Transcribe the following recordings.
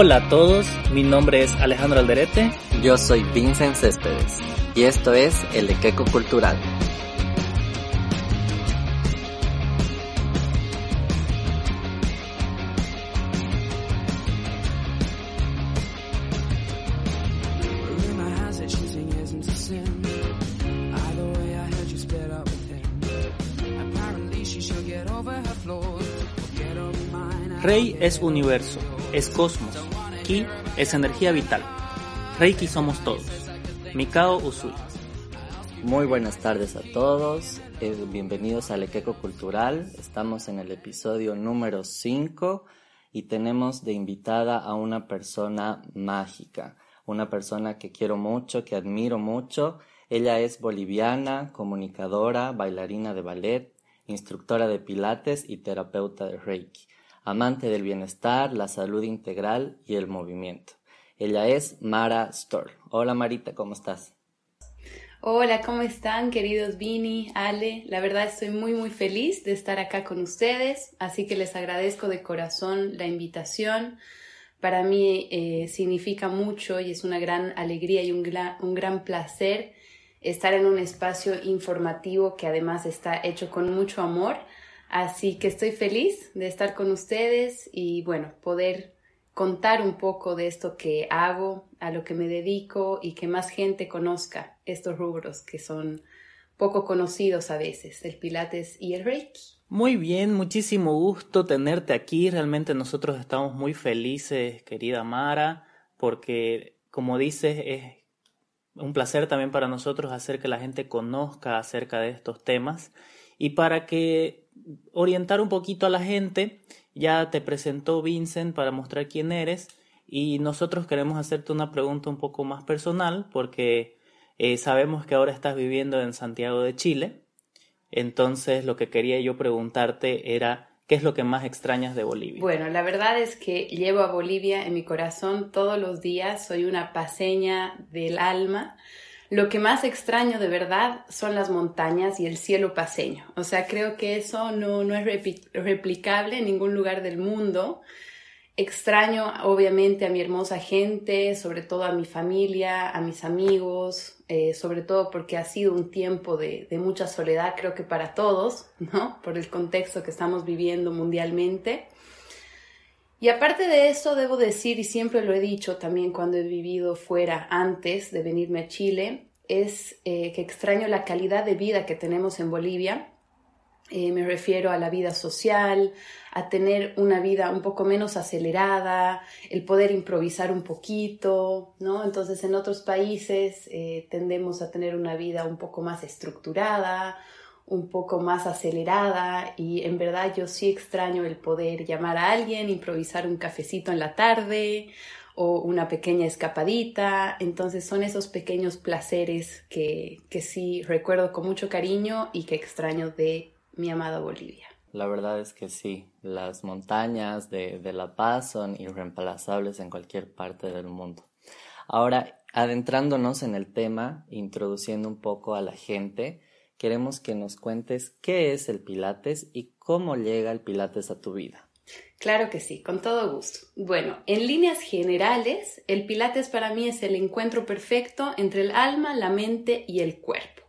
Hola a todos, mi nombre es Alejandro Alderete. Yo soy Vincent Céspedes y esto es El Equeco Cultural. Rey es universo, es cosmos, Ki es energía vital. Reiki somos todos. Mikao Usui. Muy buenas tardes a todos, eh, bienvenidos al Equeco Cultural. Estamos en el episodio número 5 y tenemos de invitada a una persona mágica, una persona que quiero mucho, que admiro mucho. Ella es boliviana, comunicadora, bailarina de ballet, instructora de pilates y terapeuta de Reiki amante del bienestar, la salud integral y el movimiento. Ella es Mara Storr. Hola Marita, ¿cómo estás? Hola, ¿cómo están queridos Vini, Ale? La verdad estoy muy muy feliz de estar acá con ustedes, así que les agradezco de corazón la invitación. Para mí eh, significa mucho y es una gran alegría y un un gran placer estar en un espacio informativo que además está hecho con mucho amor Así que estoy feliz de estar con ustedes y bueno, poder contar un poco de esto que hago, a lo que me dedico y que más gente conozca estos rubros que son poco conocidos a veces, el Pilates y el Reiki. Muy bien, muchísimo gusto tenerte aquí. Realmente nosotros estamos muy felices, querida Mara, porque como dices, es un placer también para nosotros hacer que la gente conozca acerca de estos temas y para que orientar un poquito a la gente. Ya te presentó Vincent para mostrar quién eres y nosotros queremos hacerte una pregunta un poco más personal porque eh, sabemos que ahora estás viviendo en Santiago de Chile. Entonces lo que quería yo preguntarte era ¿qué es lo que más extrañas de Bolivia? Bueno, la verdad es que llevo a Bolivia en mi corazón todos los días, soy una paseña del alma. Lo que más extraño de verdad son las montañas y el cielo paseño. O sea, creo que eso no, no es replicable en ningún lugar del mundo. Extraño obviamente a mi hermosa gente, sobre todo a mi familia, a mis amigos, eh, sobre todo porque ha sido un tiempo de, de mucha soledad, creo que para todos, ¿no? Por el contexto que estamos viviendo mundialmente. Y aparte de eso, debo decir, y siempre lo he dicho también cuando he vivido fuera antes de venirme a Chile, es eh, que extraño la calidad de vida que tenemos en Bolivia. Eh, me refiero a la vida social, a tener una vida un poco menos acelerada, el poder improvisar un poquito, ¿no? Entonces en otros países eh, tendemos a tener una vida un poco más estructurada, un poco más acelerada y en verdad yo sí extraño el poder llamar a alguien, improvisar un cafecito en la tarde o una pequeña escapadita. Entonces son esos pequeños placeres que, que sí recuerdo con mucho cariño y que extraño de mi amada Bolivia. La verdad es que sí, las montañas de, de La Paz son irreemplazables en cualquier parte del mundo. Ahora, adentrándonos en el tema, introduciendo un poco a la gente, queremos que nos cuentes qué es el Pilates y cómo llega el Pilates a tu vida. Claro que sí, con todo gusto. Bueno, en líneas generales, el Pilates para mí es el encuentro perfecto entre el alma, la mente y el cuerpo.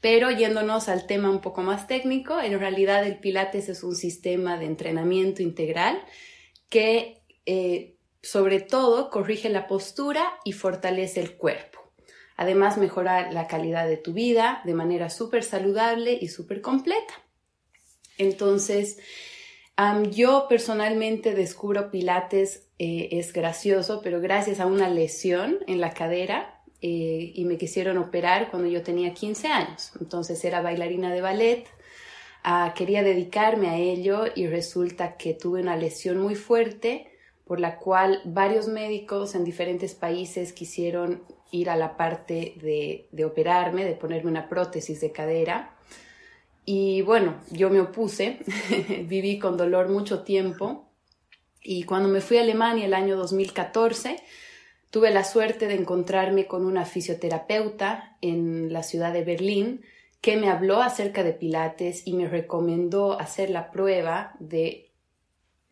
Pero yéndonos al tema un poco más técnico, en realidad el Pilates es un sistema de entrenamiento integral que eh, sobre todo corrige la postura y fortalece el cuerpo. Además, mejora la calidad de tu vida de manera súper saludable y súper completa. Entonces, yo personalmente descubro Pilates, eh, es gracioso, pero gracias a una lesión en la cadera eh, y me quisieron operar cuando yo tenía 15 años. Entonces era bailarina de ballet, ah, quería dedicarme a ello y resulta que tuve una lesión muy fuerte por la cual varios médicos en diferentes países quisieron ir a la parte de, de operarme, de ponerme una prótesis de cadera. Y bueno, yo me opuse, viví con dolor mucho tiempo y cuando me fui a Alemania el año 2014, tuve la suerte de encontrarme con una fisioterapeuta en la ciudad de Berlín que me habló acerca de Pilates y me recomendó hacer la prueba de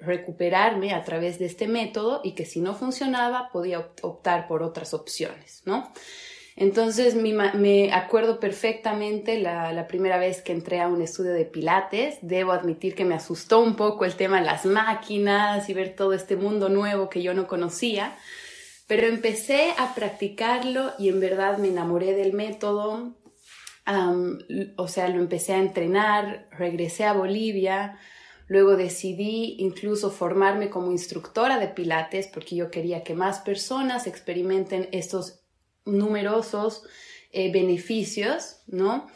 recuperarme a través de este método y que si no funcionaba podía optar por otras opciones, ¿no? Entonces me acuerdo perfectamente la, primera vez que entré a un estudio de pilates. Debo admitir que me asustó un poco el tema de las máquinas y ver todo este mundo nuevo que yo no conocía. Pero empecé a practicarlo y en verdad me enamoré del método. o sea, lo empecé a entrenar, regresé a Bolivia, luego decidí incluso formarme como instructora de pilates porque yo quería que más personas experimenten estos numerosos eh, beneficios, ¿no?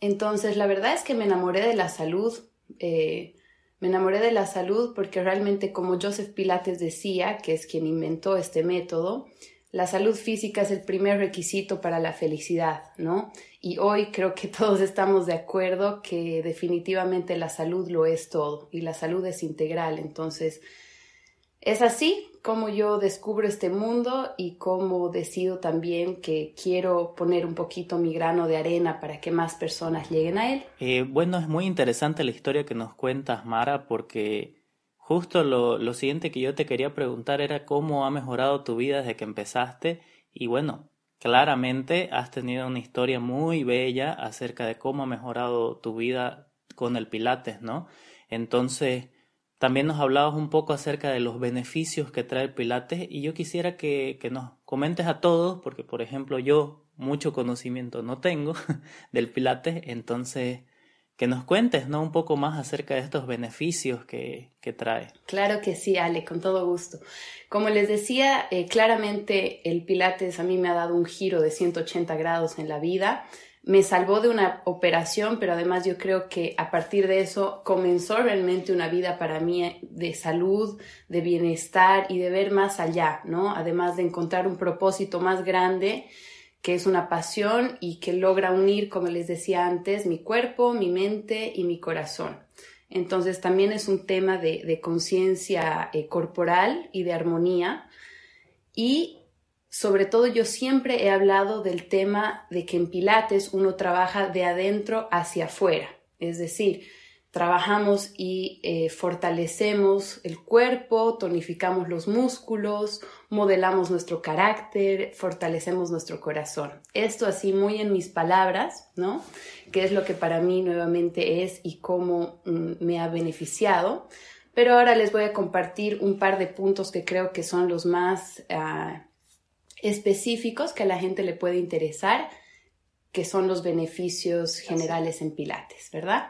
Entonces, la verdad es que me enamoré de la salud. Eh, me enamoré de la salud porque realmente, como Joseph Pilates decía, que es quien inventó este método, la salud física es el primer requisito para la felicidad, ¿no? Y hoy creo que todos estamos de acuerdo que definitivamente la salud lo es todo y la salud es integral. Entonces, es así como yo descubro este mundo y cómo decido también que quiero poner un poquito mi grano de arena para que más personas lleguen a él. Eh, bueno, es muy interesante la historia que nos cuentas, Mara, porque justo lo, lo siguiente que yo te quería preguntar era cómo ha mejorado tu vida desde que empezaste y bueno, claramente has tenido una historia muy bella acerca de cómo ha mejorado tu vida con el Pilates, ¿no? Entonces, también nos hablabas un poco acerca de los beneficios que trae el Pilates y yo quisiera que, nos comentes a todos, porque por ejemplo yo mucho conocimiento no tengo del Pilates, entonces que nos cuentes ¿no? un poco más acerca de estos beneficios que, que trae. Claro que sí, Ale, con todo gusto. Como les decía, eh, claramente el Pilates a mí me ha dado un giro de 180 grados en la vida me salvó de una operación, pero además yo creo que a partir de eso comenzó realmente una vida para mí de salud, de bienestar y de ver más allá, ¿no? Además de encontrar un propósito más grande que es una pasión y que logra unir, como les decía antes, mi cuerpo, mi mente y mi corazón. Entonces también es un tema de, conciencia eh, corporal y de armonía. Y sobre todo yo siempre he hablado del tema de que en Pilates uno trabaja de adentro hacia afuera, es decir, trabajamos y eh, fortalecemos el cuerpo, tonificamos los músculos, modelamos nuestro carácter, fortalecemos nuestro corazón. Esto así muy en mis palabras, ¿no? Que es lo que para mí nuevamente es y cómo mm, me ha beneficiado. Pero ahora les voy a compartir un par de puntos que creo que son los más... Ah, específicos que a la gente le puede interesar, que son los beneficios generales en Pilates, ¿verdad?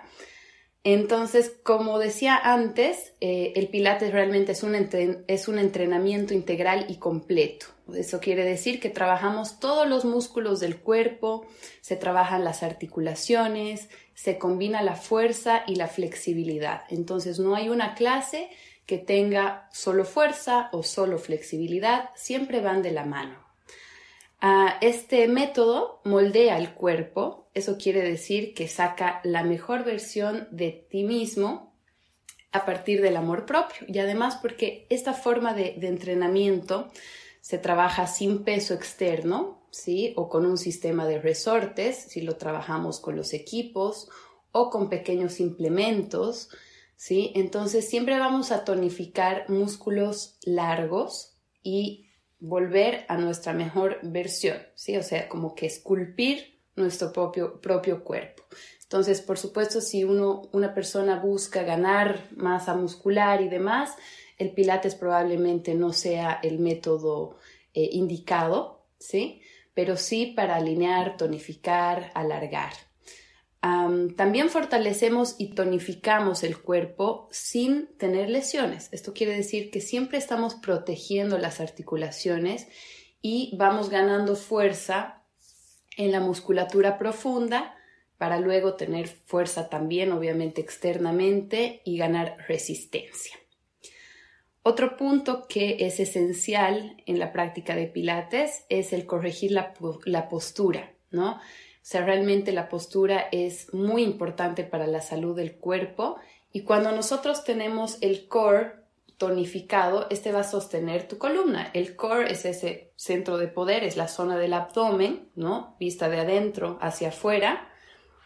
Entonces, como decía antes, eh, el Pilates realmente es un, es un entrenamiento integral y completo. Eso quiere decir que trabajamos todos los músculos del cuerpo, se trabajan las articulaciones, se combina la fuerza y la flexibilidad. Entonces, no hay una clase que tenga solo fuerza o solo flexibilidad, siempre van de la mano. Ah, este método moldea el cuerpo, eso quiere decir que saca la mejor versión de ti mismo a partir del amor propio y además porque esta forma de, de entrenamiento se trabaja sin peso externo, ¿sí? O con un sistema de resortes, si lo trabajamos con los equipos o con pequeños implementos, ¿sí? Entonces siempre vamos a tonificar músculos largos y volver a nuestra mejor versión, ¿sí? O sea, como que esculpir nuestro propio, propio cuerpo. Entonces, por supuesto, si uno, una persona busca ganar masa muscular y demás, el Pilates probablemente no sea el método eh, indicado, ¿sí? Pero sí para alinear, tonificar, alargar también fortalecemos y tonificamos el cuerpo sin tener lesiones. Esto quiere decir que siempre estamos protegiendo las articulaciones y vamos ganando fuerza en la musculatura profunda para luego tener fuerza también, obviamente externamente, y ganar resistencia. Otro punto que es esencial en la práctica de Pilates es el corregir la, la postura, ¿no? O sea, realmente la postura es muy importante para la salud del cuerpo y cuando nosotros tenemos el core tonificado, este va a sostener tu columna. El core es ese centro de poder, es la zona del abdomen, ¿no? Vista de adentro hacia afuera,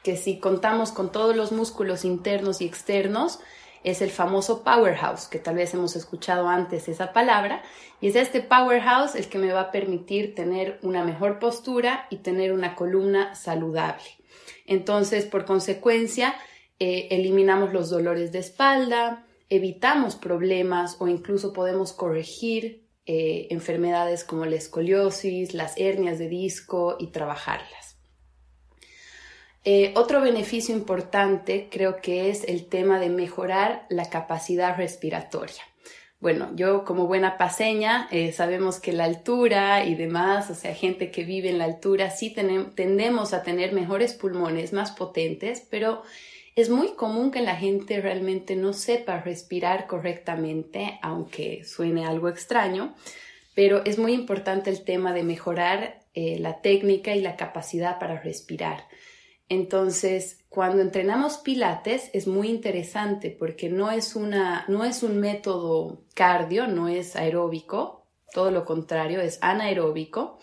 que si contamos con todos los músculos internos y externos, es el famoso powerhouse, que tal vez hemos escuchado antes esa palabra, y es este powerhouse el que me va a permitir tener una mejor postura y tener una columna saludable. Entonces, por consecuencia, eh, eliminamos los dolores de espalda, evitamos problemas o incluso podemos corregir eh, enfermedades como la escoliosis, las hernias de disco y trabajarlas. Eh, otro beneficio importante creo que es el tema de mejorar la capacidad respiratoria. Bueno, yo como buena paseña eh, sabemos que la altura y demás, o sea, gente que vive en la altura, sí tendemos a tener mejores pulmones, más potentes, pero es muy común que la gente realmente no sepa respirar correctamente, aunque suene algo extraño, pero es muy importante el tema de mejorar eh, la técnica y la capacidad para respirar. Entonces, cuando entrenamos pilates es muy interesante porque no es, una, no es un método cardio, no es aeróbico, todo lo contrario, es anaeróbico,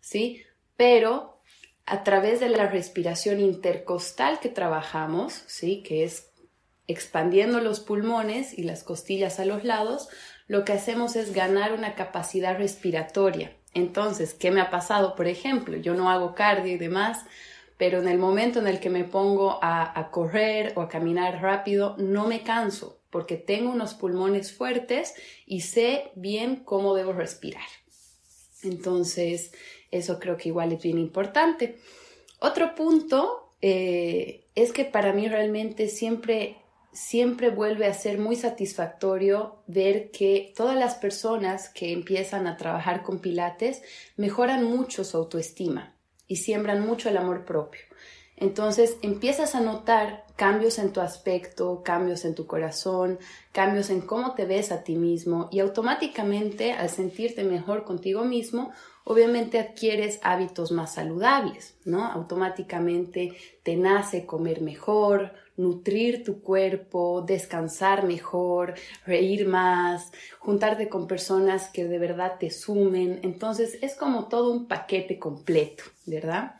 ¿sí? Pero a través de la respiración intercostal que trabajamos, ¿sí? Que es expandiendo los pulmones y las costillas a los lados, lo que hacemos es ganar una capacidad respiratoria. Entonces, ¿qué me ha pasado? Por ejemplo, yo no hago cardio y demás, pero en el momento en el que me pongo a, correr o a caminar rápido, no me canso porque tengo unos pulmones fuertes y sé bien cómo debo respirar. Entonces, eso creo que igual es bien importante. Otro punto eh, es que para mí realmente siempre, siempre vuelve a ser muy satisfactorio ver que todas las personas que empiezan a trabajar con pilates mejoran mucho su autoestima y siembran mucho el amor propio. Entonces empiezas a notar cambios en tu aspecto, cambios en tu corazón, cambios en cómo te ves a ti mismo y automáticamente al sentirte mejor contigo mismo, obviamente adquieres hábitos más saludables, ¿no? Automáticamente te nace comer mejor, nutrir tu cuerpo, descansar mejor, reír más, juntarte con personas que de verdad te sumen. Entonces es como todo un paquete completo, ¿verdad?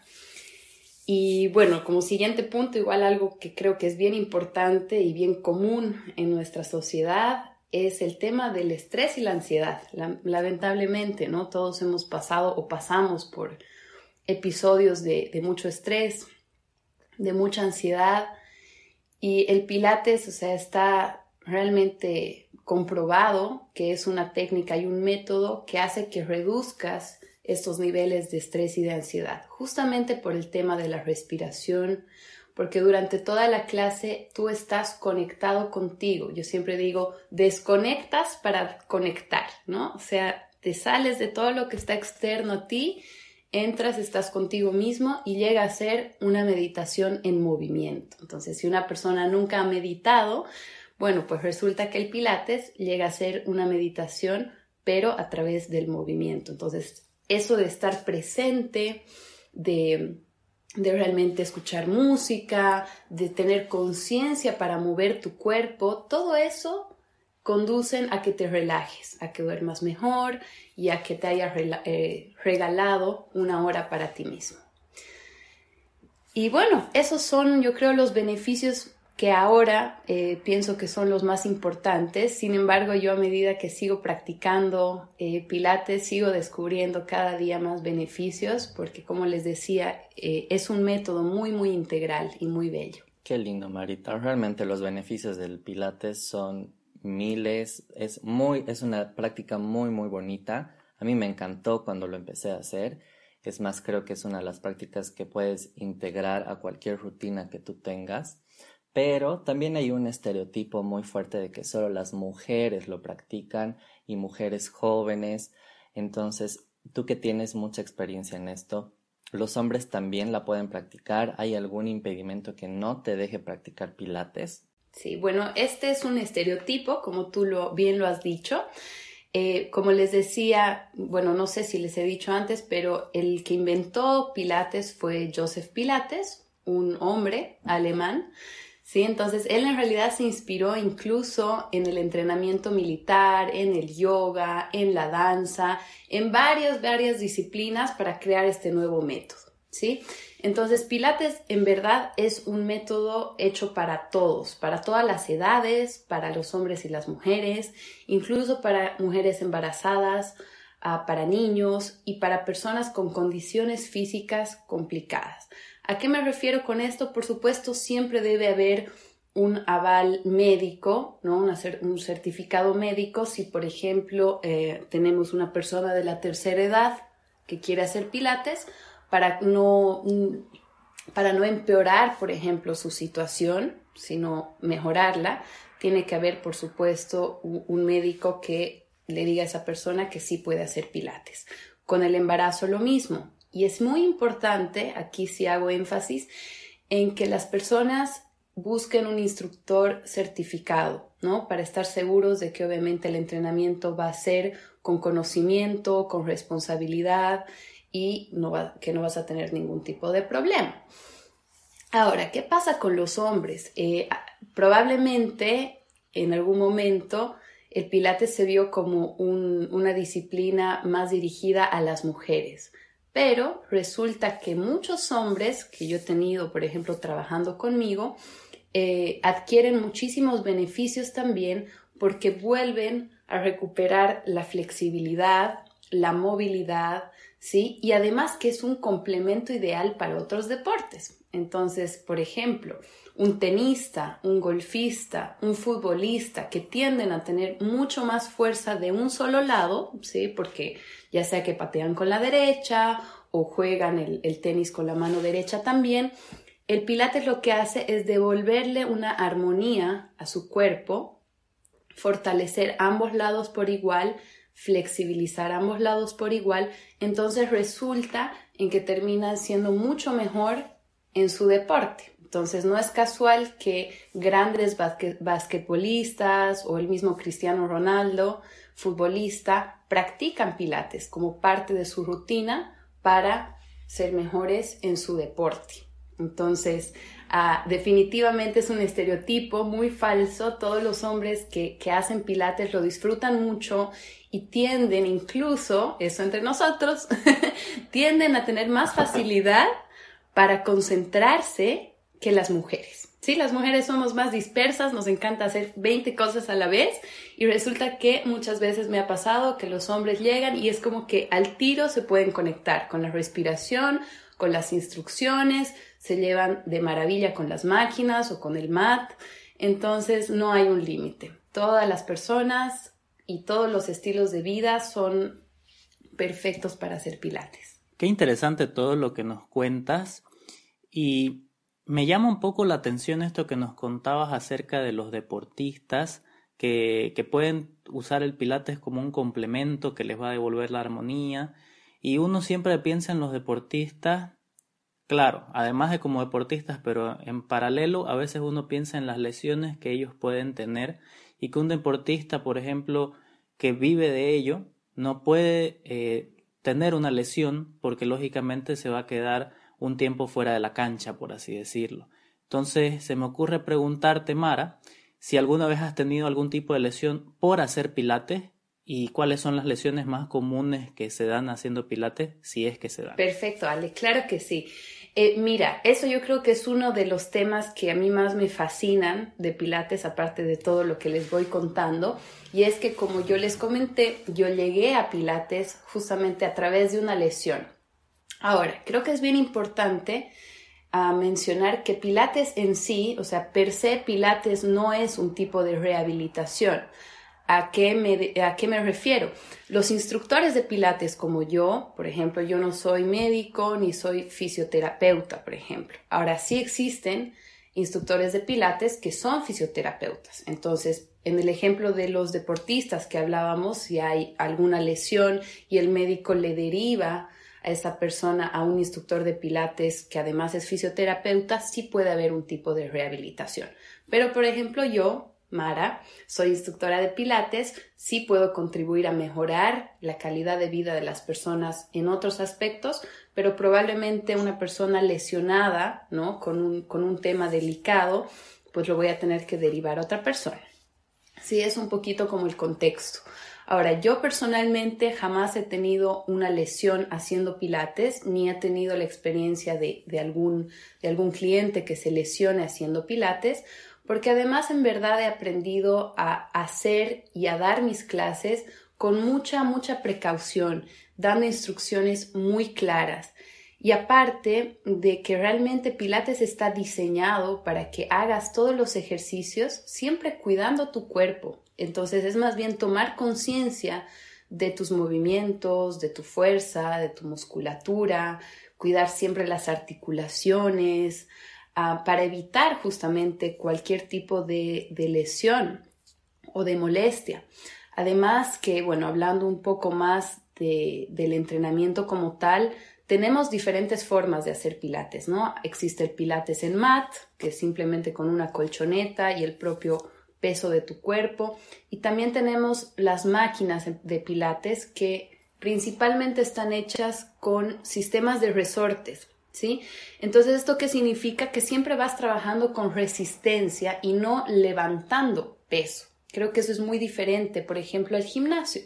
Y bueno, como siguiente punto, igual algo que creo que es bien importante y bien común en nuestra sociedad es el tema del estrés y la ansiedad. Lamentablemente, ¿no? Todos hemos pasado o pasamos por episodios de, de mucho estrés, de mucha ansiedad y el Pilates, o sea, está realmente comprobado que es una técnica y un método que hace que reduzcas estos niveles de estrés y de ansiedad, justamente por el tema de la respiración, porque durante toda la clase tú estás conectado contigo. Yo siempre digo, desconectas para conectar, ¿no? O sea, te sales de todo lo que está externo a ti, entras, estás contigo mismo y llega a ser una meditación en movimiento. Entonces, si una persona nunca ha meditado, bueno, pues resulta que el Pilates llega a ser una meditación, pero a través del movimiento. Entonces, eso de estar presente, de, realmente escuchar música, de tener conciencia para mover tu cuerpo, todo eso conducen a que te relajes, a que duermas mejor y a que te hayas eh, regalado una hora para ti mismo. Y bueno, esos son yo creo los beneficios que ahora eh, pienso que son los más importantes. Sin embargo, yo a medida que sigo practicando eh, pilates, sigo descubriendo cada día más beneficios porque, como les decía, eh, es un método muy, muy integral y muy bello. Qué lindo, Marita. Realmente los beneficios del pilates son miles. Es, muy, es una práctica muy, muy bonita. A mí me encantó cuando lo empecé a hacer. Es más, creo que es una de las prácticas que puedes integrar a cualquier rutina que tú tengas pero también hay un estereotipo muy fuerte de que solo las mujeres lo practican y mujeres jóvenes. Entonces, tú que tienes mucha experiencia en esto, ¿los hombres también la pueden practicar? ¿Hay algún impedimento que no te deje practicar pilates? Sí, bueno, este es un estereotipo, como tú lo, bien lo has dicho. Eh, como les decía, bueno, no sé si les he dicho antes, pero el que inventó Pilates fue Joseph Pilates, un hombre alemán ¿sí? Entonces, él en realidad se inspiró incluso en el entrenamiento militar, en el yoga, en la danza, en varias, varias disciplinas para crear este nuevo método, ¿sí? Entonces, Pilates en verdad es un método hecho para todos, para todas las edades, para los hombres y las mujeres, incluso para mujeres embarazadas, ah, para niños y para personas con condiciones físicas complicadas. ¿A qué me refiero con esto? Por supuesto, siempre debe haber un aval médico, ¿no? un certificado médico, si por ejemplo eh, tenemos una persona de la tercera edad que quiere hacer pilates, para no, para no empeorar, por ejemplo, su situación, sino mejorarla, tiene que haber, por supuesto, un médico que le diga a esa persona que sí puede hacer pilates. Con el embarazo lo mismo. Y es muy importante, aquí sí hago énfasis, en que las personas busquen un instructor certificado, ¿no? Para estar seguros de que obviamente el entrenamiento va a ser con conocimiento, con responsabilidad y que no vas a tener ningún tipo de problema. Ahora, ¿qué pasa con los hombres? Eh, probablemente en algún momento el Pilates se vio como una disciplina más dirigida a las mujeres, pero resulta que muchos hombres que yo he tenido, por ejemplo, trabajando conmigo, eh, adquieren muchísimos beneficios también porque vuelven a recuperar la flexibilidad, la movilidad, ¿sí? Y además que es un complemento ideal para otros deportes. Entonces, por ejemplo, un tenista, un golfista, un futbolista que tienden a tener mucho más fuerza de un solo lado, ¿sí? Porque ya sea que patean con la derecha o juegan el, el tenis con la mano derecha también, el pilates lo que hace es devolverle una armonía a su cuerpo, fortalecer ambos lados por igual, flexibilizar ambos lados por igual, entonces resulta en que termina siendo mucho mejor en su deporte. Entonces no es casual que grandes basquetbolistas o el mismo Cristiano Ronaldo, futbolista, practican pilates como parte de su rutina para ser mejores en su deporte. Entonces, ah, definitivamente es un estereotipo muy falso. Todos los hombres que, que hacen pilates lo disfrutan mucho y tienden incluso, eso entre nosotros, tienden a tener más facilidad para concentrarse que las mujeres. Sí, las mujeres somos más dispersas, nos encanta hacer 20 cosas a la vez y resulta que muchas veces me ha pasado que los hombres llegan y es como que al tiro se pueden conectar con la respiración, con las instrucciones, se llevan de maravilla con las máquinas o con el mat, entonces no hay un límite. Todas las personas y todos los estilos de vida son perfectos para hacer pilates. Qué interesante todo lo que nos cuentas y me llama un poco la atención esto que nos contabas acerca de los deportistas que, que pueden usar el pilates como un complemento que les va a devolver la armonía y uno siempre piensa en los deportistas Claro, además de como deportistas, pero en paralelo a veces uno piensa en las lesiones que ellos pueden tener y que un deportista, por ejemplo, que vive de ello, no puede eh, tener una lesión porque lógicamente se va a quedar un tiempo fuera de la cancha, por así decirlo. Entonces se me ocurre preguntarte, Mara, si alguna vez has tenido algún tipo de lesión por hacer pilates y cuáles son las lesiones más comunes que se dan haciendo pilates, si es que se dan. Perfecto, Ale, claro que sí. Eh, mira, eso yo creo que es uno de los temas que a mí más me fascinan de Pilates, aparte de todo lo que les voy contando, y es que como yo les comenté, yo llegué a Pilates justamente a través de una lesión. Ahora, creo que es bien importante ah, mencionar que Pilates en sí, o sea, per se Pilates no es un tipo de rehabilitación. ¿A qué, me, ¿A qué me refiero? Los instructores de Pilates como yo, por ejemplo, yo no soy médico ni soy fisioterapeuta, por ejemplo. Ahora sí existen instructores de Pilates que son fisioterapeutas. Entonces, en el ejemplo de los deportistas que hablábamos, si hay alguna lesión y el médico le deriva a esa persona a un instructor de Pilates que además es fisioterapeuta, sí puede haber un tipo de rehabilitación. Pero, por ejemplo, yo Mara, soy instructora de Pilates, sí puedo contribuir a mejorar la calidad de vida de las personas en otros aspectos, pero probablemente una persona lesionada, ¿no? Con un, con un tema delicado, pues lo voy a tener que derivar a otra persona. Sí, es un poquito como el contexto. Ahora, yo personalmente jamás he tenido una lesión haciendo pilates, ni he tenido la experiencia de, algún, de algún cliente que se lesione haciendo pilates, porque además en verdad he aprendido a hacer y a dar mis clases con mucha, mucha precaución, dando instrucciones muy claras. Y aparte de que realmente Pilates está diseñado para que hagas todos los ejercicios siempre cuidando tu cuerpo. Entonces es más bien tomar conciencia de tus movimientos, de tu fuerza, de tu musculatura, cuidar siempre las articulaciones, ah, para evitar justamente cualquier tipo de, lesión o de molestia. Además que, bueno, hablando un poco más del entrenamiento como tal, tenemos diferentes formas de hacer pilates, ¿no? Existe el pilates en mat, que es simplemente con una colchoneta y el propio peso de tu cuerpo. Y también tenemos las máquinas de pilates que principalmente están hechas con sistemas de resortes, ¿sí? Entonces, ¿esto qué significa? Que siempre vas trabajando con resistencia y no levantando peso. Creo que eso es muy diferente, por ejemplo, al gimnasio.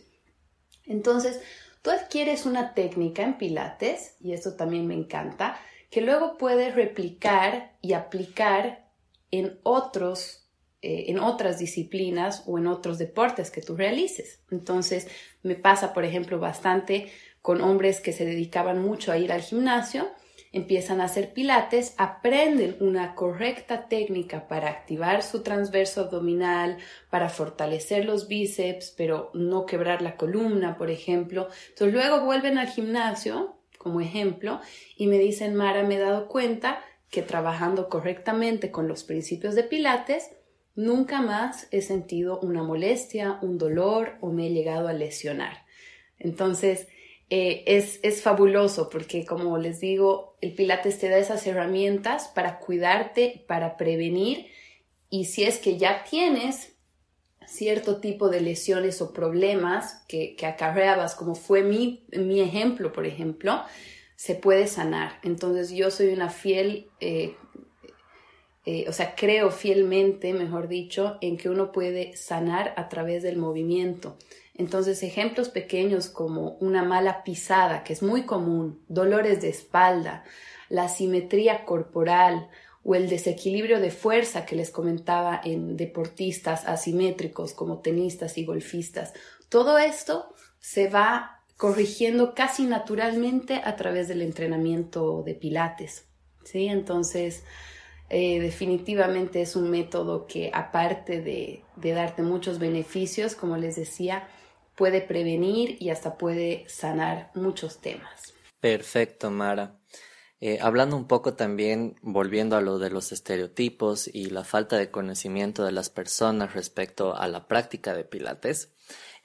Entonces, tú adquieres una técnica en pilates, y esto también me encanta, que luego puedes replicar y aplicar en otros eh, en otras disciplinas o en otros deportes que tú realices. Entonces, me pasa, por ejemplo, bastante con hombres que se dedicaban mucho a ir al gimnasio, empiezan a hacer pilates, aprenden una correcta técnica para activar su transverso abdominal, para fortalecer los bíceps, pero no quebrar la columna, por ejemplo. Entonces luego vuelven al gimnasio, como ejemplo, y me dicen, Mara, me he dado cuenta que trabajando correctamente con los principios de pilates, Nunca más he sentido una molestia, un dolor o me he llegado a lesionar. Entonces, eh, es, es, fabuloso porque, como les digo, el Pilates te da esas herramientas para cuidarte, para prevenir y si es que ya tienes cierto tipo de lesiones o problemas que, que acarreabas, como fue mi, mi, ejemplo, por ejemplo, se puede sanar. Entonces yo soy una fiel eh, eh, o sea, creo fielmente, mejor dicho, en que uno puede sanar a través del movimiento. Entonces, ejemplos pequeños como una mala pisada, que es muy común, dolores de espalda, la simetría corporal o el desequilibrio de fuerza que les comentaba en deportistas asimétricos como tenistas y golfistas. Todo esto se va corrigiendo casi naturalmente a través del entrenamiento de pilates. ¿sí? Entonces, eh, definitivamente es un método que aparte de, darte muchos beneficios, como les decía, puede prevenir y hasta puede sanar muchos temas. Perfecto, Mara. Eh, hablando un poco también, volviendo a lo de los estereotipos y la falta de conocimiento de las personas respecto a la práctica de Pilates,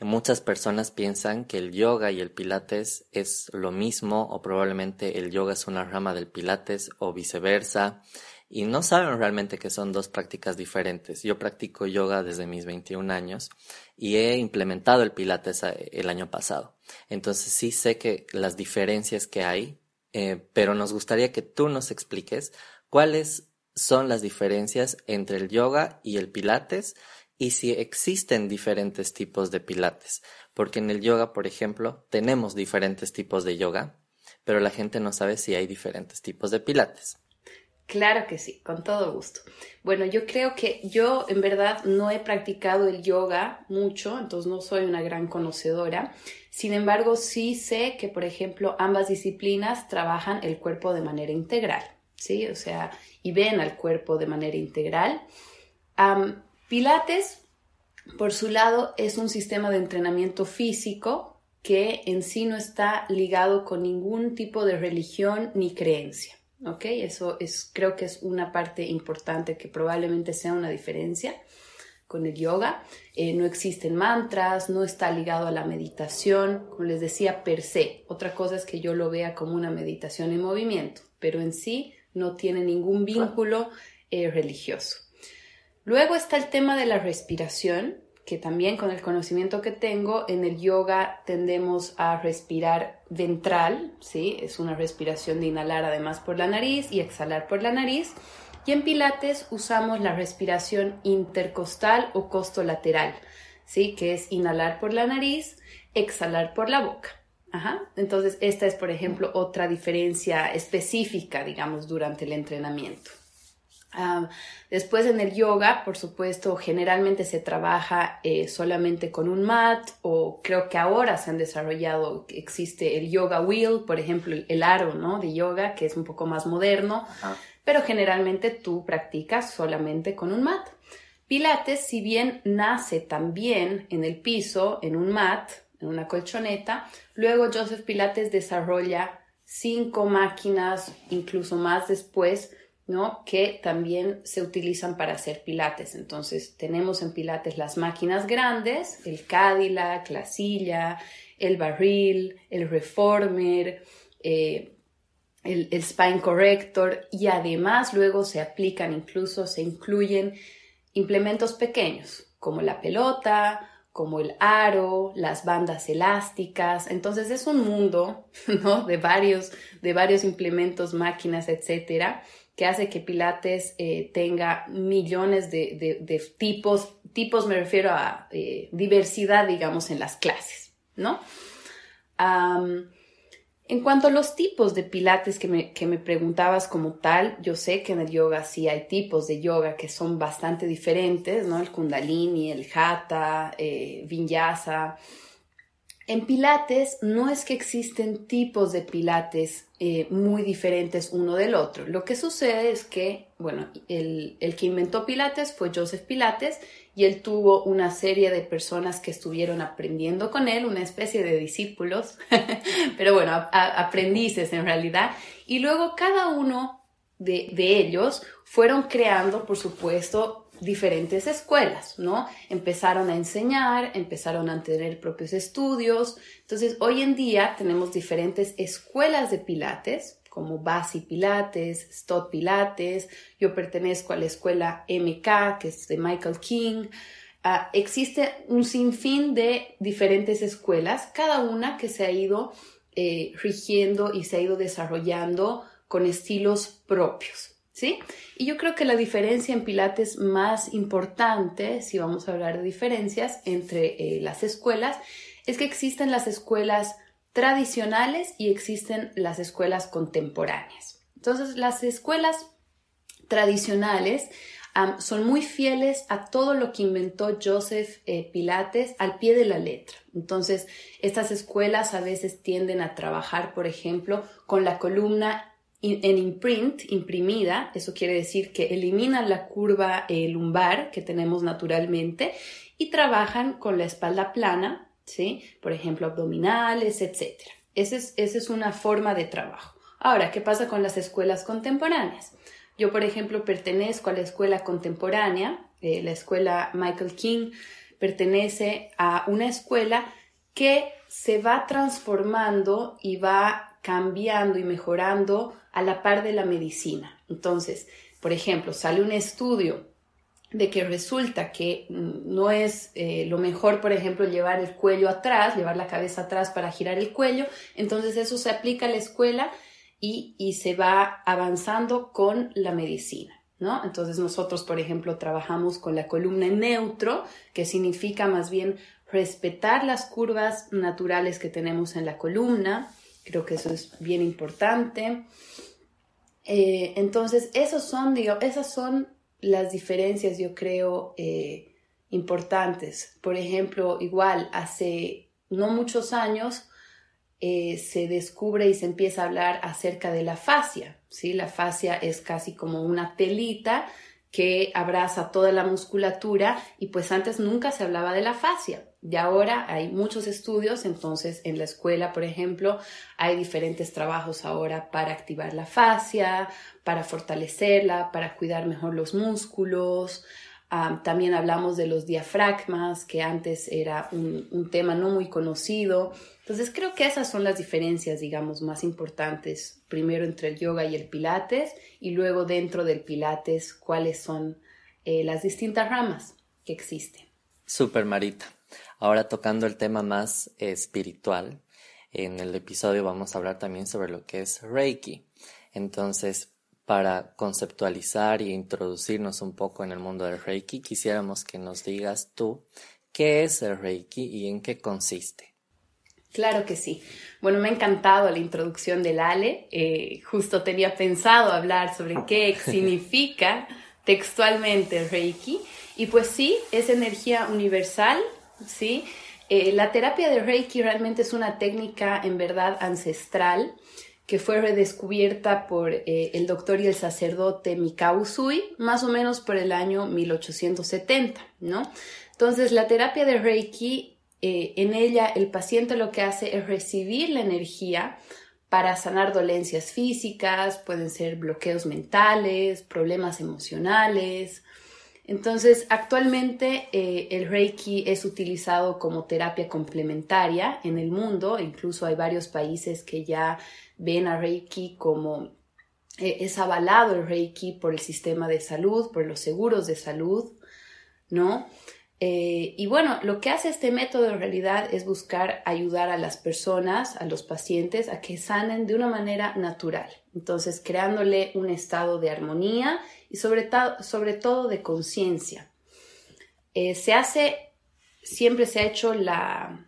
muchas personas piensan que el yoga y el Pilates es lo mismo o probablemente el yoga es una rama del Pilates o viceversa y no saben realmente que son dos prácticas diferentes. Yo practico yoga desde mis 21 años y he implementado el pilates eh, el año pasado. Entonces sí sé que las diferencias que hay, eh, pero nos gustaría que tú nos expliques cuáles son las diferencias entre el yoga y el pilates y si existen diferentes tipos de pilates. Porque en el yoga, por ejemplo, tenemos diferentes tipos de yoga, pero la gente no sabe si hay diferentes tipos de pilates. Claro que sí, con todo gusto. Bueno, yo creo que yo en verdad no he practicado el yoga mucho, entonces no soy una gran conocedora. Sin embargo, sí sé que, por ejemplo, ambas disciplinas trabajan el cuerpo de manera integral, ¿sí? O sea, y ven al cuerpo de manera integral. Pilates, por su lado, es un sistema de entrenamiento físico que en sí no está ligado con ningún tipo de religión ni creencia. ¿Ok? Eso es, creo que es una parte importante que probablemente sea una diferencia con el yoga. Eh, no existen mantras, no está ligado a la meditación, como les decía, per se. Otra cosa es que yo lo vea como una meditación en movimiento, pero en sí no tiene ningún vínculo eh, religioso. Luego está el tema de la respiración, que también con el conocimiento que tengo en el yoga tendemos a respirar ventral, ¿sí? Es una respiración de inhalar además por la nariz y exhalar por la nariz. Y en Pilates usamos la respiración intercostal o costolateral, ¿sí? que es inhalar por la nariz, exhalar por la boca. Entonces, esta es, por ejemplo, otra diferencia específica, digamos, durante el entrenamiento. Ah, después en el yoga, por supuesto, generalmente se trabaja eh, solamente con un mat o creo que ahora se han desarrollado, existe el yoga wheel, por ejemplo, el, aro ¿no? de yoga, que es un poco más moderno, pero generalmente tú practicas solamente con un mat. Pilates, si bien nace también en el piso, en un mat, en una colchoneta, luego Joseph Pilates desarrolla cinco máquinas, incluso más después, ¿no? que también se utilizan para hacer pilates. Entonces tenemos en pilates las máquinas grandes, el Cadillac, la silla, el barril, el reformer, eh, el, spine corrector y además luego se aplican, incluso se incluyen implementos pequeños como la pelota, como el aro, las bandas elásticas. Entonces es un mundo de, varios, de varios implementos, máquinas, etcétera, que hace que Pilates eh, tenga millones de, tipos, tipos me refiero a eh, diversidad, digamos, en las clases, ¿no? en cuanto a los tipos de Pilates que me, que me, preguntabas como tal, yo sé que en el yoga sí hay tipos de yoga que son bastante diferentes, ¿no? El kundalini, el hatha, eh, vinyasa, en Pilates no es que existen tipos de Pilates eh, muy diferentes uno del otro. Lo que sucede es que, bueno, el, que inventó Pilates fue Joseph Pilates y él tuvo una serie de personas que estuvieron aprendiendo con él, una especie de discípulos, pero bueno, aprendices en realidad. Y luego cada uno de, de ellos fueron creando, por supuesto, diferentes escuelas, ¿no? Empezaron a enseñar, empezaron a tener propios estudios. Entonces, hoy en día tenemos diferentes escuelas de pilates, como Basi Pilates, Stott Pilates. Yo pertenezco a la escuela MK, que es de Michael King. Ah, existe un sinfín de diferentes escuelas, cada una que se ha ido eh, rigiendo y se ha ido desarrollando con estilos propios. ¿Sí? Y yo creo que la diferencia en Pilates más importante, si vamos a hablar de diferencias entre eh, las escuelas, es que existen las escuelas tradicionales y existen las escuelas contemporáneas. Entonces, las escuelas tradicionales son muy fieles a todo lo que inventó Joseph eh, Pilates al pie de la letra. Entonces, estas escuelas a veces tienden a trabajar, por ejemplo, con la columna en imprint, imprimida, eso quiere decir que eliminan la curva eh, lumbar que tenemos naturalmente y trabajan con la espalda plana, ¿sí? Por ejemplo, abdominales, etc. Esa es, es una forma de trabajo. Ahora, ¿qué pasa con las escuelas contemporáneas? Yo, por ejemplo, pertenezco a la escuela contemporánea, eh, la escuela Michael King pertenece a una escuela que se va transformando y va cambiando y mejorando a la par de la medicina. Entonces, por ejemplo, sale un estudio de que resulta que mm, no es eh, lo mejor, por ejemplo, llevar el cuello atrás, llevar la cabeza atrás para girar el cuello, entonces eso se aplica a la escuela y, y se va avanzando con la medicina. ¿No? Entonces nosotros, por ejemplo, trabajamos con la columna en neutro, que significa más bien respetar las curvas naturales que tenemos en la columna. Creo que eso es bien importante. Eh, entonces, esos son, esas son las diferencias, yo creo, eh, importantes. Por ejemplo, igual, hace no muchos años eh, se descubre y se empieza a hablar acerca de la fascia. ¿sí? La fascia es casi como una telita que abraza toda la musculatura y pues antes nunca se hablaba de la fascia. Y ahora hay muchos estudios, entonces en la escuela, por ejemplo, hay diferentes trabajos ahora para activar la fascia, para fortalecerla, para cuidar mejor los músculos. también hablamos de los diafragmas, que antes era un, un, tema no muy conocido. Entonces creo que esas son las diferencias, digamos, más importantes, primero entre el yoga y el pilates, y luego dentro del pilates, cuáles son eh, las distintas ramas que existen. Super Marita. Ahora tocando el tema más espiritual, en el episodio vamos a hablar también sobre lo que es Reiki. Entonces, para conceptualizar e introducirnos un poco en el mundo del Reiki, quisiéramos que nos digas tú qué es el Reiki y en qué consiste. Claro que sí. Bueno, me ha encantado la introducción del Ale. Eh, justo tenía pensado hablar sobre qué significa textualmente Reiki. Y pues sí, es energía universal, ¿sí? Eh, la terapia de Reiki realmente es una técnica en verdad ancestral que fue redescubierta por eh, el doctor y el sacerdote Mikao Usui, más o menos por el año 1870, ¿no? Entonces, la terapia de Reiki, eh, en ella el paciente lo que hace es recibir la energía para sanar dolencias físicas, pueden ser bloqueos mentales, problemas emocionales. Entonces, actualmente eh, el Reiki es utilizado como terapia complementaria en el mundo, incluso hay varios países que ya ven a Reiki como eh, es avalado el Reiki por el sistema de salud, por los seguros de salud, ¿no? Eh, y bueno, lo que hace este método en realidad es buscar ayudar a las personas, a los pacientes, a que sanen de una manera natural. Entonces, creándole un estado de armonía y sobre, sobre todo de conciencia. Eh, se hace, siempre se ha hecho la,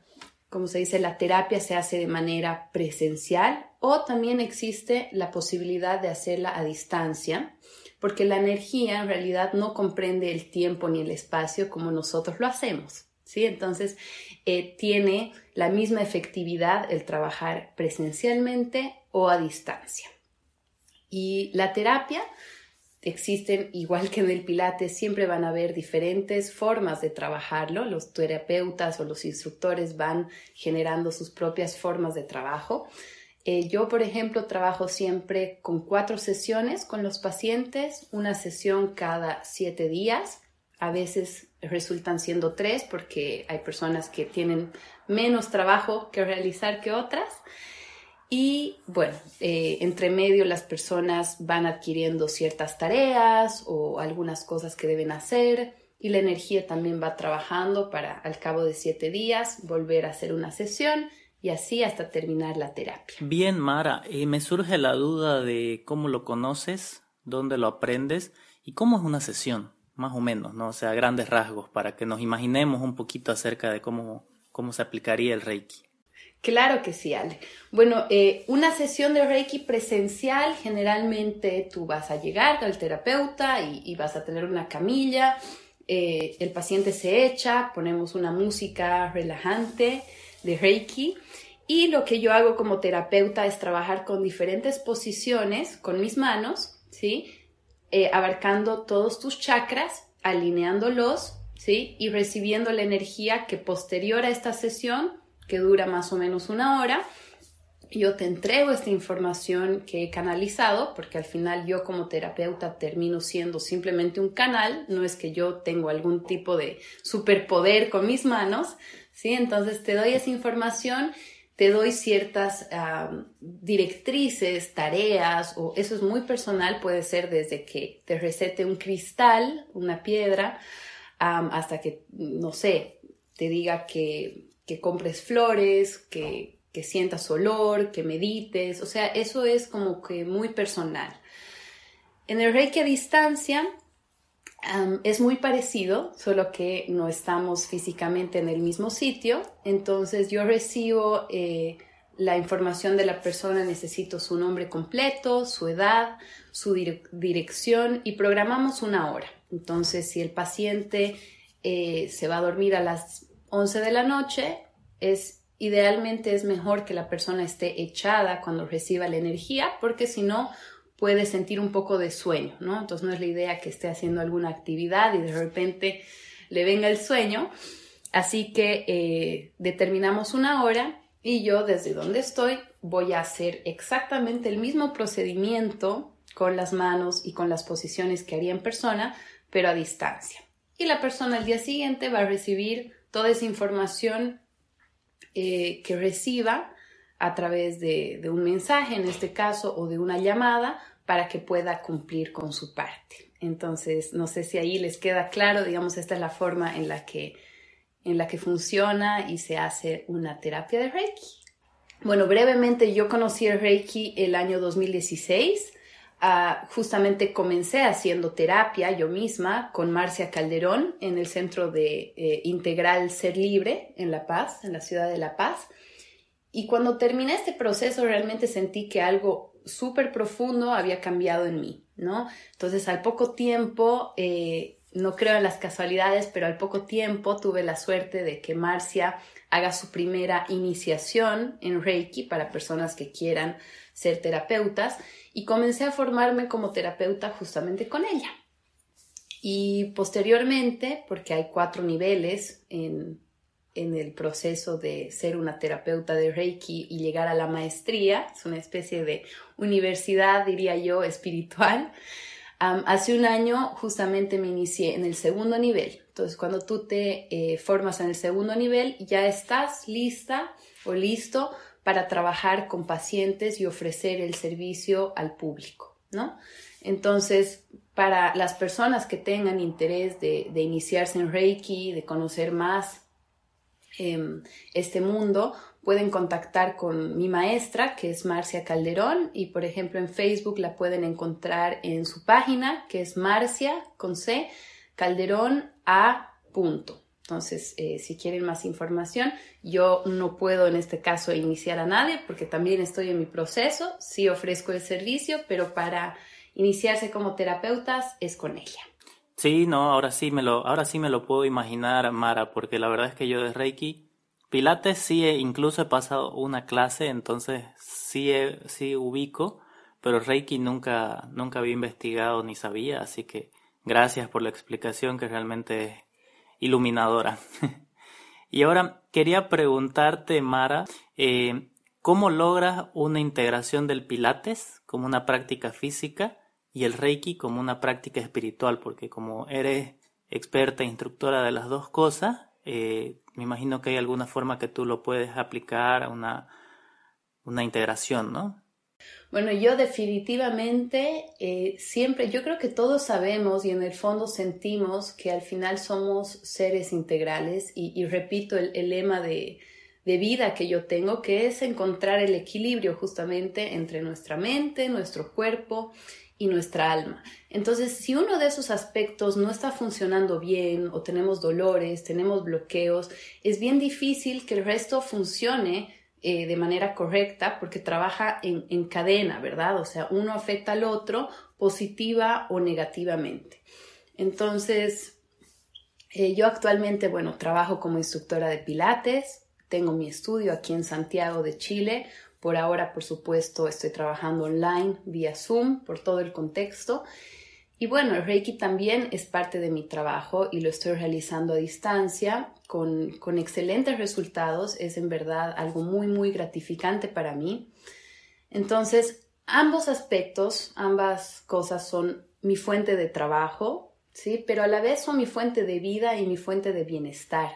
como se dice, la terapia se hace de manera presencial o también existe la posibilidad de hacerla a distancia, porque la energía en realidad no comprende el tiempo ni el espacio como nosotros lo hacemos. ¿sí? Entonces, eh, tiene la misma efectividad el trabajar presencialmente o a distancia. Y la terapia existen, igual que en el Pilates, siempre van a haber diferentes formas de trabajarlo. Los terapeutas o los instructores van generando sus propias formas de trabajo. Eh, yo, por ejemplo, trabajo siempre con cuatro sesiones con los pacientes, una sesión cada siete días. A veces resultan siendo tres porque hay personas que tienen menos trabajo que realizar que otras. Y bueno, eh, entre medio las personas van adquiriendo ciertas tareas o algunas cosas que deben hacer y la energía también va trabajando para al cabo de siete días volver a hacer una sesión y así hasta terminar la terapia. Bien, Mara, y me surge la duda de cómo lo conoces, dónde lo aprendes y cómo es una sesión, más o menos, ¿no? O sea, grandes rasgos, para que nos imaginemos un poquito acerca de cómo, cómo se aplicaría el Reiki. Claro que sí, Ale. Bueno, eh, una sesión de Reiki presencial, generalmente tú vas a llegar al terapeuta y, vas a tener una camilla, eh, el paciente se echa, ponemos una música relajante de Reiki y lo que yo hago como terapeuta es trabajar con diferentes posiciones con mis manos, ¿sí? Eh, abarcando todos tus chakras, alineándolos, ¿sí? Y recibiendo la energía que posterior a esta sesión que dura más o menos una hora. Yo te entrego esta información que he canalizado, porque al final yo como terapeuta termino siendo simplemente un canal, no es que yo tengo algún tipo de superpoder con mis manos, ¿sí? Entonces te doy esa información, te doy ciertas directrices, tareas, o eso es muy personal, puede ser desde que te recete un cristal, una piedra, hasta que, no sé, te diga que que compres flores, que, que sientas olor, que medites, o sea, eso es como que muy personal. En el Reiki a distancia es muy parecido, solo que no estamos físicamente en el mismo sitio, entonces yo recibo eh, la información de la persona, necesito su nombre completo, su edad, su dirección y programamos una hora. Entonces, si el paciente eh, se va a dormir a las 11 de la noche, es idealmente es mejor que la persona esté echada cuando reciba la energía, porque si no puede sentir un poco de sueño, ¿no? Entonces no es la idea que esté haciendo alguna actividad y de repente le venga el sueño. Así que eh, determinamos una hora y yo desde donde estoy voy a hacer exactamente el mismo procedimiento con las manos y con las posiciones que haría en persona, pero a distancia. Y la persona al día siguiente va a recibir toda esa información eh, que reciba a través de, un mensaje, en este caso, o de una llamada, para que pueda cumplir con su parte. Entonces, no sé si ahí les queda claro, digamos, esta es la forma en la que, en la que funciona y se hace una terapia de Reiki. Bueno, brevemente yo conocí el Reiki el año 2016 Ah, justamente comencé haciendo terapia yo misma con Marcia Calderón en el Centro de eh, Integral Ser Libre en La Paz, en la ciudad de La Paz. Y cuando terminé este proceso realmente sentí que algo súper profundo había cambiado en mí, ¿no? Entonces al poco tiempo, eh, no creo en las casualidades, pero al poco tiempo tuve la suerte de que Marcia haga su primera iniciación en Reiki para personas que quieran ser terapeutas y comencé a formarme como terapeuta justamente con ella. Y posteriormente, porque hay cuatro niveles en, en el proceso de ser una terapeuta de Reiki y llegar a la maestría, es una especie de universidad, diría yo, espiritual. hace un año justamente me inicié en el segundo nivel. Entonces, cuando tú te eh, formas en el segundo nivel, ya estás lista o listo para trabajar con pacientes y ofrecer el servicio al público, ¿no? Entonces, para las personas que tengan interés de, de iniciarse en Reiki, de conocer más Em, este mundo, pueden contactar con mi maestra, que es Marcia Calderón, y por ejemplo en Facebook la pueden encontrar en su página, que es Marcia con C, Calderón a punto. Entonces, eh, si quieren más información, yo no puedo en este caso iniciar a nadie porque también estoy en mi proceso, sí ofrezco el servicio, pero para iniciarse como terapeutas es con ella. Sí, no, ahora sí me lo, ahora sí me lo puedo imaginar, Mara, porque la verdad es que yo de Reiki, Pilates sí, incluso he pasado una clase, entonces sí, sí ubico, pero Reiki nunca, nunca había investigado ni sabía, así que gracias por la explicación que realmente es iluminadora. y ahora quería preguntarte, Mara, eh, ¿cómo logras una integración del Pilates como una práctica física? Y el Reiki como una práctica espiritual, porque como eres experta e instructora de las dos cosas, eh, me imagino que hay alguna forma que tú lo puedes aplicar a una, una integración, ¿no? Bueno, yo definitivamente eh, siempre, yo creo que todos sabemos y en el fondo sentimos que al final somos seres integrales y, repito el, lema de, de vida que yo tengo, que es encontrar el equilibrio justamente entre nuestra mente, nuestro cuerpo y nuestra alma. Entonces, si uno de esos aspectos no está funcionando bien o tenemos dolores, tenemos bloqueos, es bien difícil que el resto funcione eh, de manera correcta porque trabaja en, cadena, ¿verdad? O sea, uno afecta al otro positiva o negativamente. Entonces, eh, yo actualmente, bueno, trabajo como instructora de Pilates, tengo mi estudio aquí en Santiago de Chile, por ahora, por supuesto, estoy trabajando online vía Zoom por todo el contexto. Y bueno, el Reiki también es parte de mi trabajo y lo estoy realizando a distancia con, con excelentes resultados. Es en verdad algo muy, muy gratificante para mí. Entonces, ambos aspectos, ambas cosas son mi fuente de trabajo, ¿sí? Pero a la vez son mi fuente de vida y mi fuente de bienestar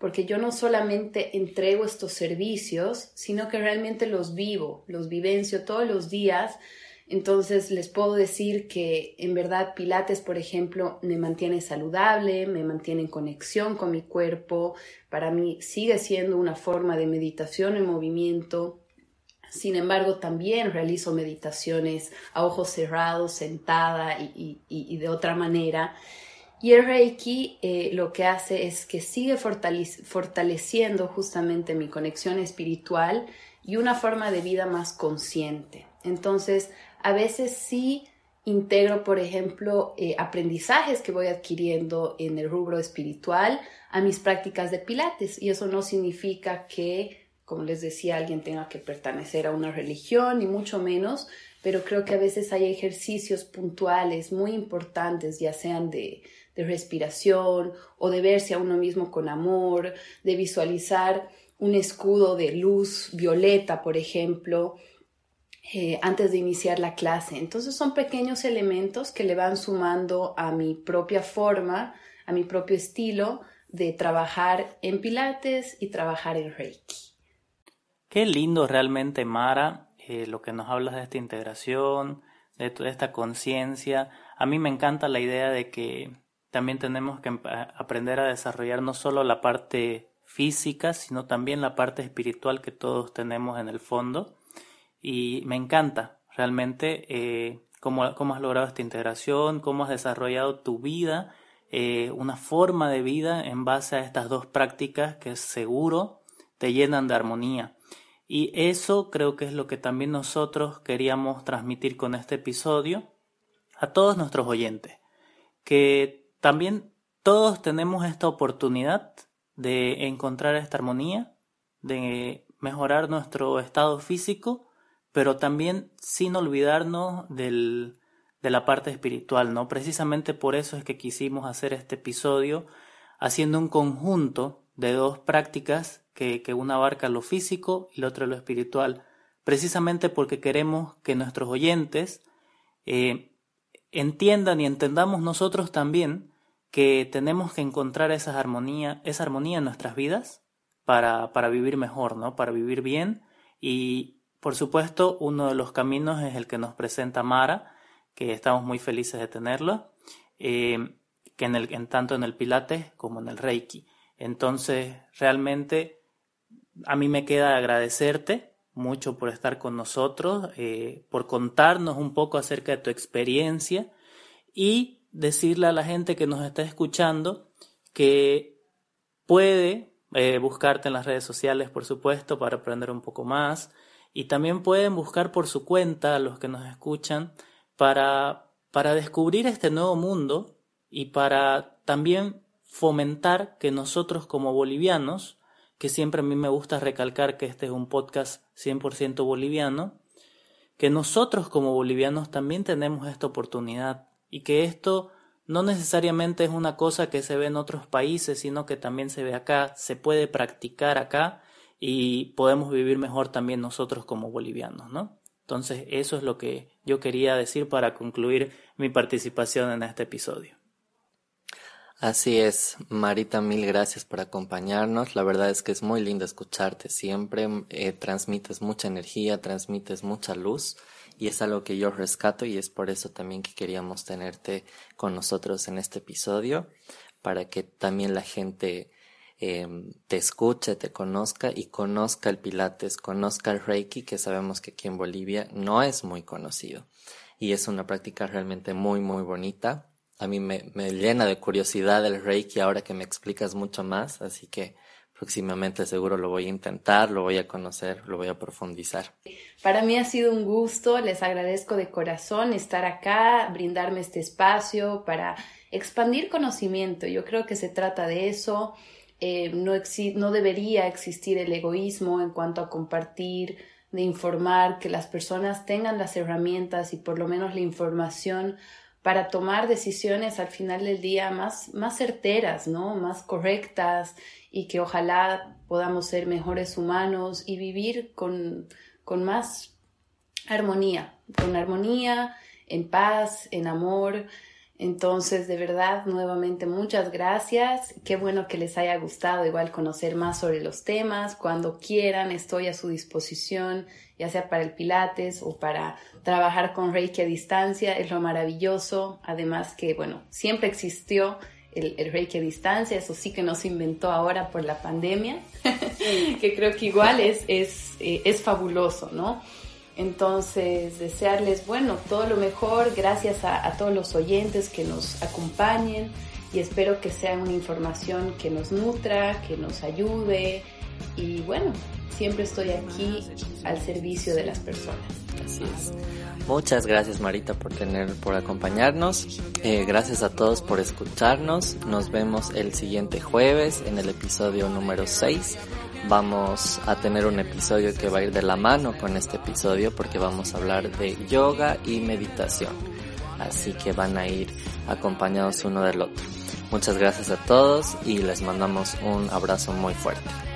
porque yo no solamente entrego estos servicios, sino que realmente los vivo, los vivencio todos los días. Entonces les puedo decir que en verdad Pilates, por ejemplo, me mantiene saludable, me mantiene en conexión con mi cuerpo, para mí sigue siendo una forma de meditación en movimiento. Sin embargo, también realizo meditaciones a ojos cerrados, sentada y, y de otra manera. Y el Reiki eh, lo que hace es que sigue fortaleciendo justamente mi conexión espiritual y una forma de vida más consciente. Entonces, a veces sí integro, por ejemplo, eh, aprendizajes que voy adquiriendo en el rubro espiritual a mis prácticas de pilates. Y eso no significa que, como les decía, alguien tenga que pertenecer a una religión, ni mucho menos, pero creo que a veces hay ejercicios puntuales muy importantes, ya sean de de respiración o de verse a uno mismo con amor, de visualizar un escudo de luz violeta, por ejemplo, eh, antes de iniciar la clase. Entonces son pequeños elementos que le van sumando a mi propia forma, a mi propio estilo de trabajar en Pilates y trabajar en Reiki. Qué lindo realmente, Mara, eh, lo que nos hablas de esta integración, de toda esta conciencia. A mí me encanta la idea de que también tenemos que aprender a desarrollar no solo la parte física, sino también la parte espiritual que todos tenemos en el fondo. Y me encanta realmente eh, cómo, cómo has logrado esta integración, cómo has desarrollado tu vida, eh, una forma de vida en base a estas dos prácticas que seguro te llenan de armonía. Y eso creo que es lo que también nosotros queríamos transmitir con este episodio a todos nuestros oyentes, que también todos tenemos esta oportunidad de encontrar esta armonía, de mejorar nuestro estado físico, pero también sin olvidarnos del, de la parte espiritual, ¿no? Precisamente por eso es que quisimos hacer este episodio haciendo un conjunto de dos prácticas que, que una abarca lo físico y la otra lo espiritual, precisamente porque queremos que nuestros oyentes eh, entiendan y entendamos nosotros también que tenemos que encontrar esa armonía, esa armonía en nuestras vidas para, para vivir mejor, ¿no? Para vivir bien. Y por supuesto, uno de los caminos es el que nos presenta Mara, que estamos muy felices de tenerlo, eh, que en, el, en tanto en el Pilates como en el Reiki. Entonces, realmente a mí me queda agradecerte mucho por estar con nosotros, eh, por contarnos un poco acerca de tu experiencia y decirle a la gente que nos está escuchando que puede eh, buscarte en las redes sociales, por supuesto, para aprender un poco más. Y también pueden buscar por su cuenta a los que nos escuchan para, para descubrir este nuevo mundo y para también fomentar que nosotros como bolivianos, que siempre a mí me gusta recalcar que este es un podcast 100% boliviano, que nosotros como bolivianos también tenemos esta oportunidad y que esto no necesariamente es una cosa que se ve en otros países, sino que también se ve acá, se puede practicar acá y podemos vivir mejor también nosotros como bolivianos, ¿no? Entonces, eso es lo que yo quería decir para concluir mi participación en este episodio. Así es, Marita, mil gracias por acompañarnos. La verdad es que es muy lindo escucharte siempre. Eh, transmites mucha energía, transmites mucha luz y es algo que yo rescato y es por eso también que queríamos tenerte con nosotros en este episodio para que también la gente em, te escuche, te conozca y conozca el Pilates, conozca el Reiki, que sabemos que aquí en Bolivia no es muy conocido. Y es una práctica realmente muy, muy bonita. A mí me, me, llena de curiosidad el Reiki ahora que me explicas mucho más, así que próximamente seguro lo voy a intentar, lo voy a conocer, lo voy a profundizar. Para mí ha sido un gusto, les agradezco de corazón estar acá, brindarme este espacio para expandir conocimiento. Yo creo que se trata de eso. Eh, no, no debería existir el egoísmo en cuanto a compartir, de informar, que las personas tengan las herramientas y por lo menos la información para tomar decisiones al final del día más, más certeras, ¿no? Más correctas y que ojalá podamos ser mejores humanos y vivir con, con más armonía, con armonía, en paz, en amor. Entonces, de verdad, nuevamente muchas gracias. Qué bueno que les haya gustado igual conocer más sobre los temas. Cuando quieran, estoy a su disposición, ya sea para el Pilates o para trabajar con Reiki a distancia. Es lo maravilloso. Además que, bueno, siempre existió el, Reiki a distancia. Eso sí que no se inventó ahora por la pandemia, que creo que igual es, es, eh, fabuloso, ¿no? Entonces, desearles, bueno, todo lo mejor, gracias a, todos los oyentes que nos acompañen y espero que sea una información que nos nutra, que nos ayude y bueno, siempre estoy aquí al servicio de las personas. Así es. Muchas gracias Marita por tener, por acompañarnos. Eh, gracias a todos por escucharnos. Nos vemos el siguiente jueves en el episodio número 6 vamos a tener un episodio que va a ir de la mano con este episodio porque vamos a hablar de yoga y meditación. Así que van a ir acompañados uno del otro. Muchas gracias a todos y les mandamos un abrazo muy fuerte.